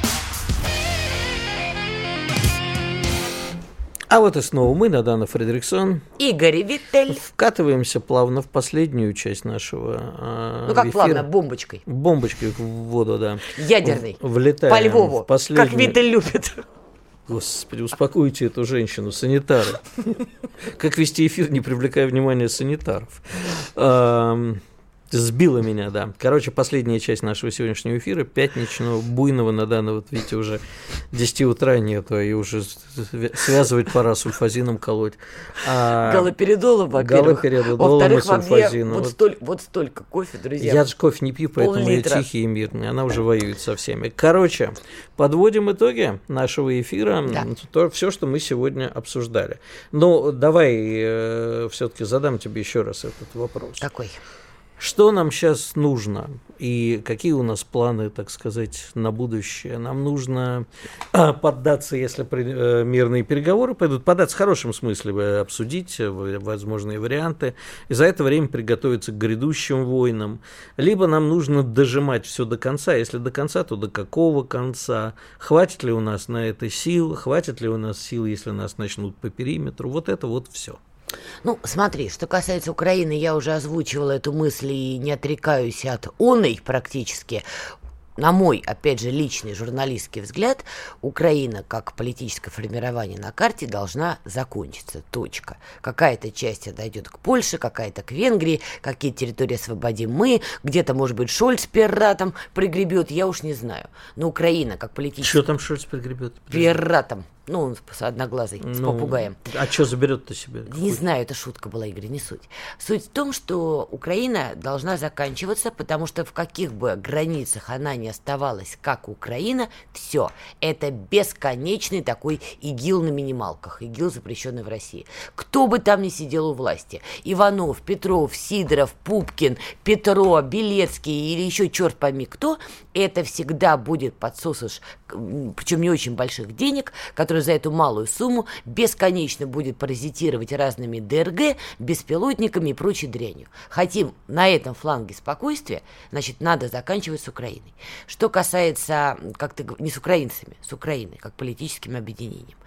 А вот и снова мы, Надана Фредериксон. Игорь Виттель. Вкатываемся плавно в последнюю часть нашего э, Ну как эфира. плавно, бомбочкой. Бомбочкой в воду, да. Ядерный. Влетаем По Львову, последнюю... как Виттель любит. Господи, успокойте эту женщину, санитары. Как вести эфир, не привлекая внимания санитаров. Сбила меня, да. Короче, последняя часть нашего сегодняшнего эфира, пятничного, буйного на данный, вот видите, уже 10 утра нету, и уже связывать пора сульфазином колоть. А... Галоперидолом, во-первых. Галоперидолом и сульфазином. Вот, столь, вот столько кофе, друзья. Я же кофе не пью, поэтому я тихий и мирный. Она уже воюет со всеми. Короче, подводим итоги нашего эфира. Да. То, все, что мы сегодня обсуждали. Ну, давай э, все-таки задам тебе еще раз этот вопрос. Какой? Что нам сейчас нужно и какие у нас планы, так сказать, на будущее? Нам нужно а, поддаться, если э, мирные переговоры пойдут, поддаться в хорошем смысле, э, обсудить э, возможные варианты, и за это время приготовиться к грядущим войнам. Либо нам нужно дожимать все до конца, если до конца, то до какого конца? Хватит ли у нас на это сил? Хватит ли у нас сил, если нас начнут по периметру? Вот это вот все. Ну, смотри, что касается Украины, я уже озвучивала эту мысль и не отрекаюсь от оной практически на мой, опять же, личный журналистский взгляд, Украина как политическое формирование на карте должна закончиться. Точка. Какая-то часть отойдет к Польше, какая-то к Венгрии, какие территории освободим мы, где-то, может быть, Шольц пиратом пригребет, я уж не знаю. Но Украина как политическая... Что там Шольц пригребет? Пиратом. Ну, он с одноглазой, ну, с попугаем. А что заберет-то себе? Не знаю, это шутка была, Игорь, не суть. Суть в том, что Украина должна заканчиваться, потому что в каких бы границах она ни оставалась, как Украина, все, это бесконечный такой ИГИЛ на минималках, ИГИЛ, запрещенный в России. Кто бы там ни сидел у власти, Иванов, Петров, Сидоров, Пупкин, Петро, Белецкий или еще черт пойми кто, это всегда будет подсосыш, причем не очень больших денег, который за эту малую сумму бесконечно будет паразитировать разными ДРГ, беспилотниками и прочей дрянью. Хотим на этом фланге спокойствия, значит, надо заканчивать с Украиной. Что касается, как ты не с украинцами, с Украиной, как политическим объединением.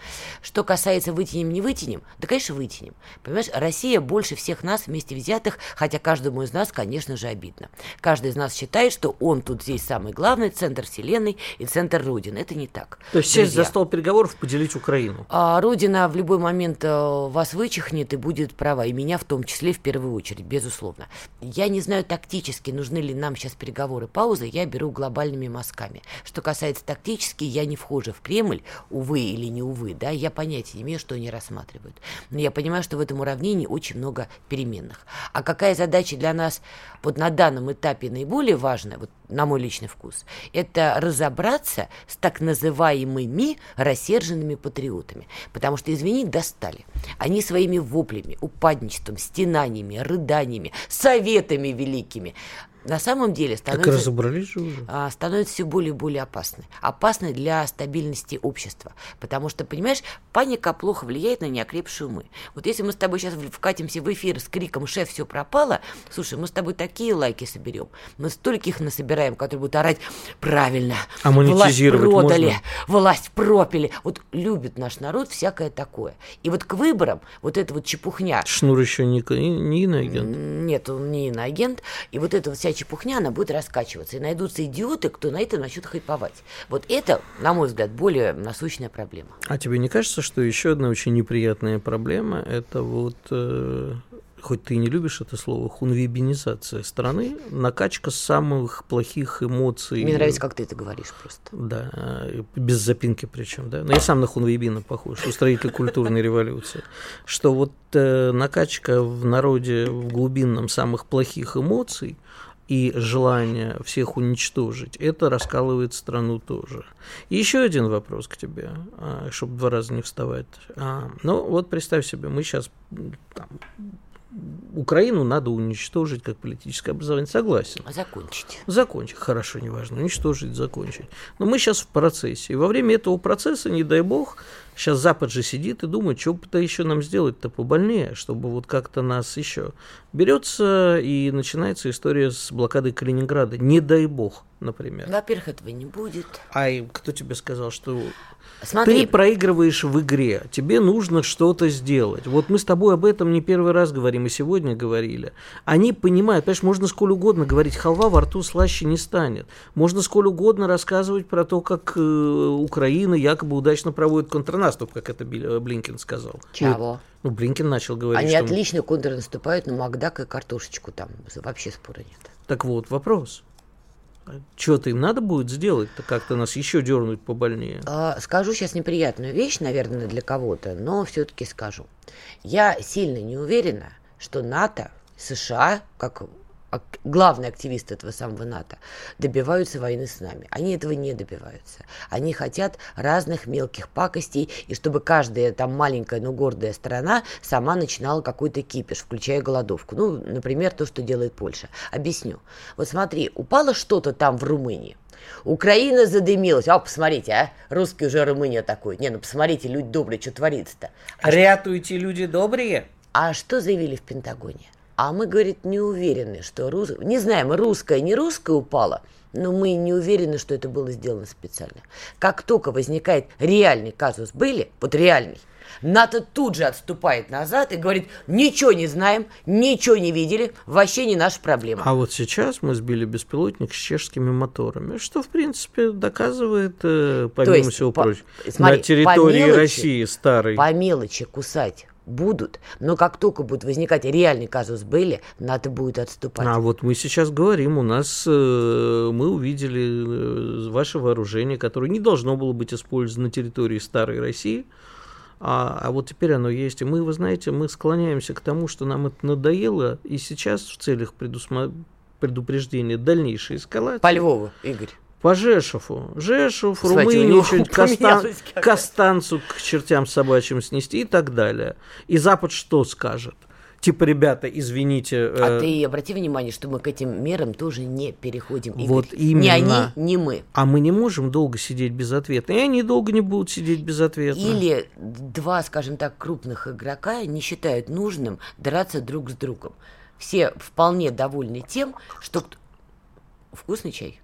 Что касается вытянем, не вытянем, да, конечно, вытянем. Понимаешь, Россия больше всех нас вместе взятых, хотя каждому из нас, конечно же, обидно. Каждый из нас считает, что он тут здесь самый главный, центр вселенной и центр Родины. Это не так. То есть сесть за стол переговоров, поделить Украину. А Родина в любой момент э, вас вычихнет и будет права, и меня в том числе в первую очередь, безусловно. Я не знаю тактически, нужны ли нам сейчас переговоры, паузы, я беру глобальными мазками. Что касается тактически, я не вхожа в Кремль, увы или не увы, да, я понятия не имею, что они рассматривают. Но я понимаю, что в этом уравнении очень много переменных. А какая задача для нас вот на данном этапе наиболее важная, вот на мой личный вкус, это разобраться с так называемыми рассерженными патриотами. Потому что, извини, достали. Они своими воплями, упадничеством, стенаниями, рыданиями, советами великими на самом деле становится, так разобрались же уже. А, становится все более и более опасны. Опасны для стабильности общества. Потому что, понимаешь, паника плохо влияет на неокрепшие умы. Вот если мы с тобой сейчас вкатимся в эфир с криком «Шеф, все пропало», слушай, мы с тобой такие лайки соберем. Мы столько их насобираем, которые будут орать «Правильно, а власть продали, можно? власть пропили». Вот любит наш народ всякое такое. И вот к выборам вот эта вот чепухня... Шнур еще не, не иноагент? Нет, он не иноагент. И вот эта вот вся чепухня, она будет раскачиваться. И найдутся идиоты, кто на это начнет хайповать. Вот это, на мой взгляд, более насущная проблема. А тебе не кажется, что еще одна очень неприятная проблема – это вот э, хоть ты и не любишь это слово, хунвибинизация страны, накачка самых плохих эмоций. Мне нравится, как ты это говоришь просто. Да, без запинки причем, да. Но я сам на хунвейбина похож, устроитель культурной революции. Что вот э, накачка в народе в глубинном самых плохих эмоций и желание всех уничтожить, это раскалывает страну тоже. И еще один вопрос к тебе, а, чтобы два раза не вставать. А, ну, вот представь себе, мы сейчас там, Украину надо уничтожить как политическое образование. Согласен. Закончить. Закончить. Хорошо, неважно. Уничтожить, закончить. Но мы сейчас в процессе. И во время этого процесса, не дай бог, сейчас Запад же сидит и думает, что-то еще нам сделать-то побольнее, чтобы вот как-то нас еще... Берется и начинается история с блокадой Калининграда. Не дай бог, например. Во-первых, этого не будет. А кто тебе сказал, что Смотри. Ты проигрываешь в игре, тебе нужно что-то сделать. Вот мы с тобой об этом не первый раз говорим, и сегодня говорили. Они понимают, понимаешь, можно сколь угодно говорить, халва во рту слаще не станет. Можно сколь угодно рассказывать про то, как э, Украина якобы удачно проводит контрнаступ, как это э, Блинкин сказал. Чего? Ну, Блинкин начал говорить, Они что... отлично контрнаступают на Макдак и картошечку там. Вообще спора нет. Так вот, вопрос. Что-то им надо будет сделать-то, как-то нас еще дернуть побольнее. А, скажу сейчас неприятную вещь, наверное, для кого-то, но все-таки скажу. Я сильно не уверена, что НАТО, США, как главные активисты этого самого НАТО, добиваются войны с нами. Они этого не добиваются. Они хотят разных мелких пакостей, и чтобы каждая там маленькая, но гордая страна сама начинала какой-то кипиш, включая голодовку. Ну, например, то, что делает Польша. Объясню. Вот смотри, упало что-то там в Румынии, Украина задымилась. А, посмотрите, а, русский уже Румыния такой. Не, ну посмотрите, люди добрые, что творится-то. А Рятуйте, люди добрые. А что заявили в Пентагоне? А мы, говорит, не уверены, что рус... Не знаем, русская, не русская упала, но мы не уверены, что это было сделано специально. Как только возникает реальный казус были, вот реальный, НАТО тут же отступает назад и говорит, ничего не знаем, ничего не видели, вообще не наша проблема. А вот сейчас мы сбили беспилотник с чешскими моторами, что, в принципе, доказывает, э, помимо есть, всего по, прочего, смотри, на территории мелочи, России старой. По мелочи кусать будут, но как только будет возникать реальный казус были, надо будет отступать. А вот мы сейчас говорим, у нас э, мы увидели э, ваше вооружение, которое не должно было быть использовано на территории старой России, а, а вот теперь оно есть. И мы, вы знаете, мы склоняемся к тому, что нам это надоело, и сейчас в целях предусма... предупреждения дальнейшей эскалации. По Львову, Игорь по Жешеву. Жешев, Румынию, Костан, Костанцу к чертям собачьим снести и так далее. И Запад что скажет? Типа, ребята, извините. А э... ты обрати внимание, что мы к этим мерам тоже не переходим. Игорь. Вот именно. Ни они, ни мы. А мы не можем долго сидеть без ответа. И они долго не будут сидеть без ответа. Или два, скажем так, крупных игрока не считают нужным драться друг с другом. Все вполне довольны тем, что... Вкусный чай?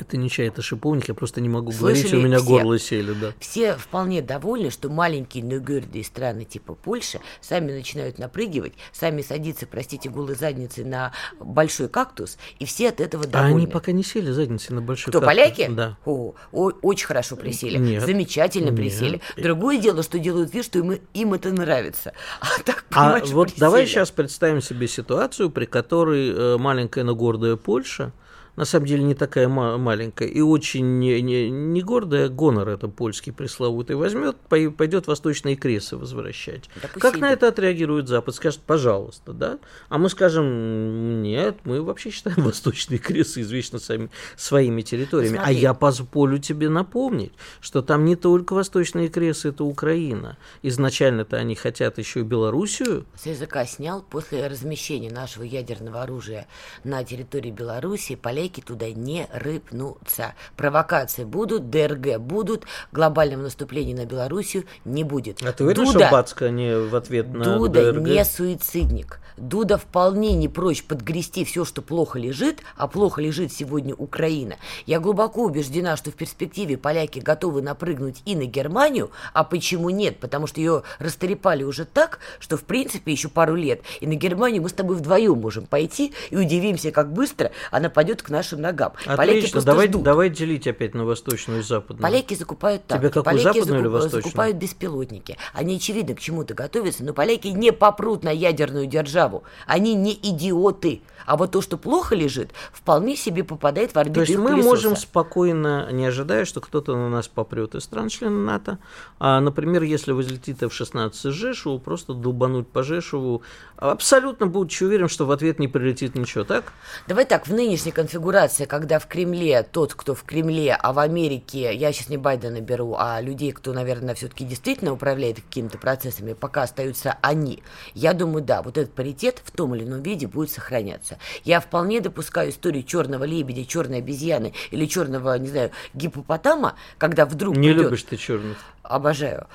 Это не чай, это шиповник, я просто не могу Слышали говорить, у меня все, горло сели, да. Все вполне довольны, что маленькие, но гордые страны типа Польши сами начинают напрыгивать, сами садиться, простите, голой задницей на большой кактус, и все от этого довольны. А они пока не сели задницей на большой Кто, кактус. поляки? Да. О, о, очень хорошо присели. Нет. Замечательно присели. Нет. Другое дело, что делают вид, что им, им это нравится. А, так, а вот присели. давай сейчас представим себе ситуацию, при которой э, маленькая, но гордая Польша – на самом деле не такая маленькая и очень не, не, не гордая, гонор это польский пресловутый, возьмет, пойдет восточные кресы возвращать. Да как на это отреагирует Запад? Скажет, пожалуйста, да? А мы скажем, нет, мы вообще считаем восточные кресы извечно сами, своими территориями. Смотри. А я позволю тебе напомнить, что там не только восточные кресы, это Украина. Изначально-то они хотят еще и Белоруссию. С языка снял после размещения нашего ядерного оружия на территории Белоруссии, поляки поляки туда не рыпнутся. Провокации будут, ДРГ будут, глобального наступления на Белоруссию не будет. А ты уверен, Дуда, что Бацка не в ответ на Дуда ДРГ? не суицидник. Дуда вполне не прочь подгрести все, что плохо лежит, а плохо лежит сегодня Украина. Я глубоко убеждена, что в перспективе поляки готовы напрыгнуть и на Германию, а почему нет? Потому что ее растрепали уже так, что в принципе еще пару лет, и на Германию мы с тобой вдвоем можем пойти и удивимся, как быстро она пойдет к нашим ногам. Отлично, поляки давай, ждут. давай делить опять на восточную и западную. Поляки закупают так. Тебе какую, поляки западную или восточную? закупают беспилотники. Они, очевидно, к чему-то готовятся, но поляки не попрут на ядерную державу. Они не идиоты. А вот то, что плохо лежит, вполне себе попадает в орбиту То есть мы пылесоса. можем спокойно, не ожидая, что кто-то на нас попрет из стран-членов НАТО, а, например, если возлетит F-16 с Жешеву, просто долбануть по Жешеву, абсолютно будучи уверен, что в ответ не прилетит ничего, так? Давай так, в нынешней конфигурации, когда в Кремле тот, кто в Кремле, а в Америке, я сейчас не Байдена беру, а людей, кто, наверное, все-таки действительно управляет какими-то процессами, пока остаются они, я думаю, да, вот этот паритет в том или ином виде будет сохраняться. Я вполне допускаю историю черного лебедя, черной обезьяны или черного, не знаю, гипопотама, когда вдруг... Не придет... любишь ты черных. Обожаю.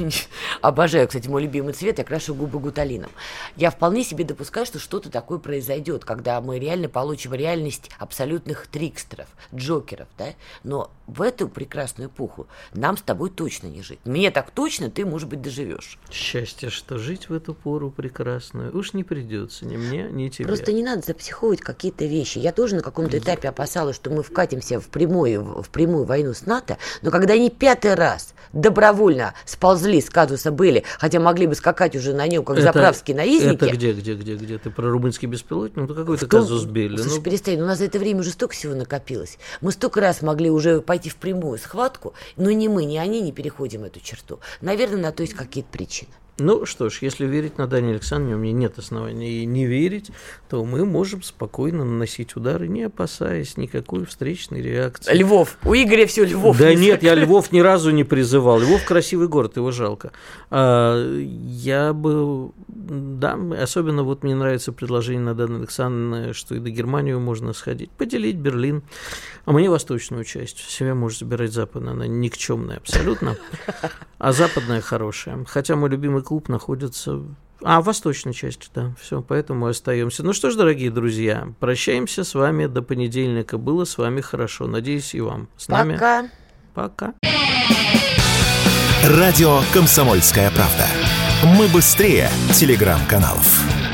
Обожаю, кстати, мой любимый цвет, я крашу губы гуталином. Я вполне себе допускаю, что что-то такое произойдет, когда мы реально получим реальность абсолютных трикстеров, джокеров, да? Но в эту прекрасную эпоху нам с тобой точно не жить. Мне так точно ты, может быть, доживешь. Счастье, что жить в эту пору прекрасную уж не придется ни мне, ни тебе. Просто не надо запсиховывать какие-то вещи. Я тоже на каком-то этапе опасалась, что мы вкатимся в прямую, в прямую войну с НАТО, но когда они пятый раз добровольно сползли с казуса были, хотя могли бы скакать уже на нем, как это, заправские наездники. Это где, где, где, где? Ты про румынский беспилотник? Ну, какой-то казус Белли. Слушай, ну... перестань, у нас за это время уже столько всего накопилось. Мы столько раз могли уже пойти в прямую схватку, но ни мы, ни они не переходим эту черту. Наверное, на то есть какие-то причины. Ну что ж, если верить на Дани Александровне, у меня нет оснований не верить, то мы можем спокойно наносить удары, не опасаясь никакой встречной реакции. Львов. У Игоря все Львов. Да не нет, я Львов ни разу не призывал. Львов красивый город, его жалко. А, я бы, да, особенно вот мне нравится предложение на Дани Александровне, что и до Германии можно сходить, поделить Берлин, а мне восточную часть. Себя может забирать западная, она никчемная абсолютно, а западная хорошая. Хотя мой любимый клуб находится а, в восточной части, да. Все, поэтому остаемся. Ну что ж, дорогие друзья, прощаемся с вами до понедельника. Было с вами хорошо. Надеюсь, и вам. С Пока. нами. Пока. Пока. Радио «Комсомольская правда». Мы быстрее телеграм-каналов.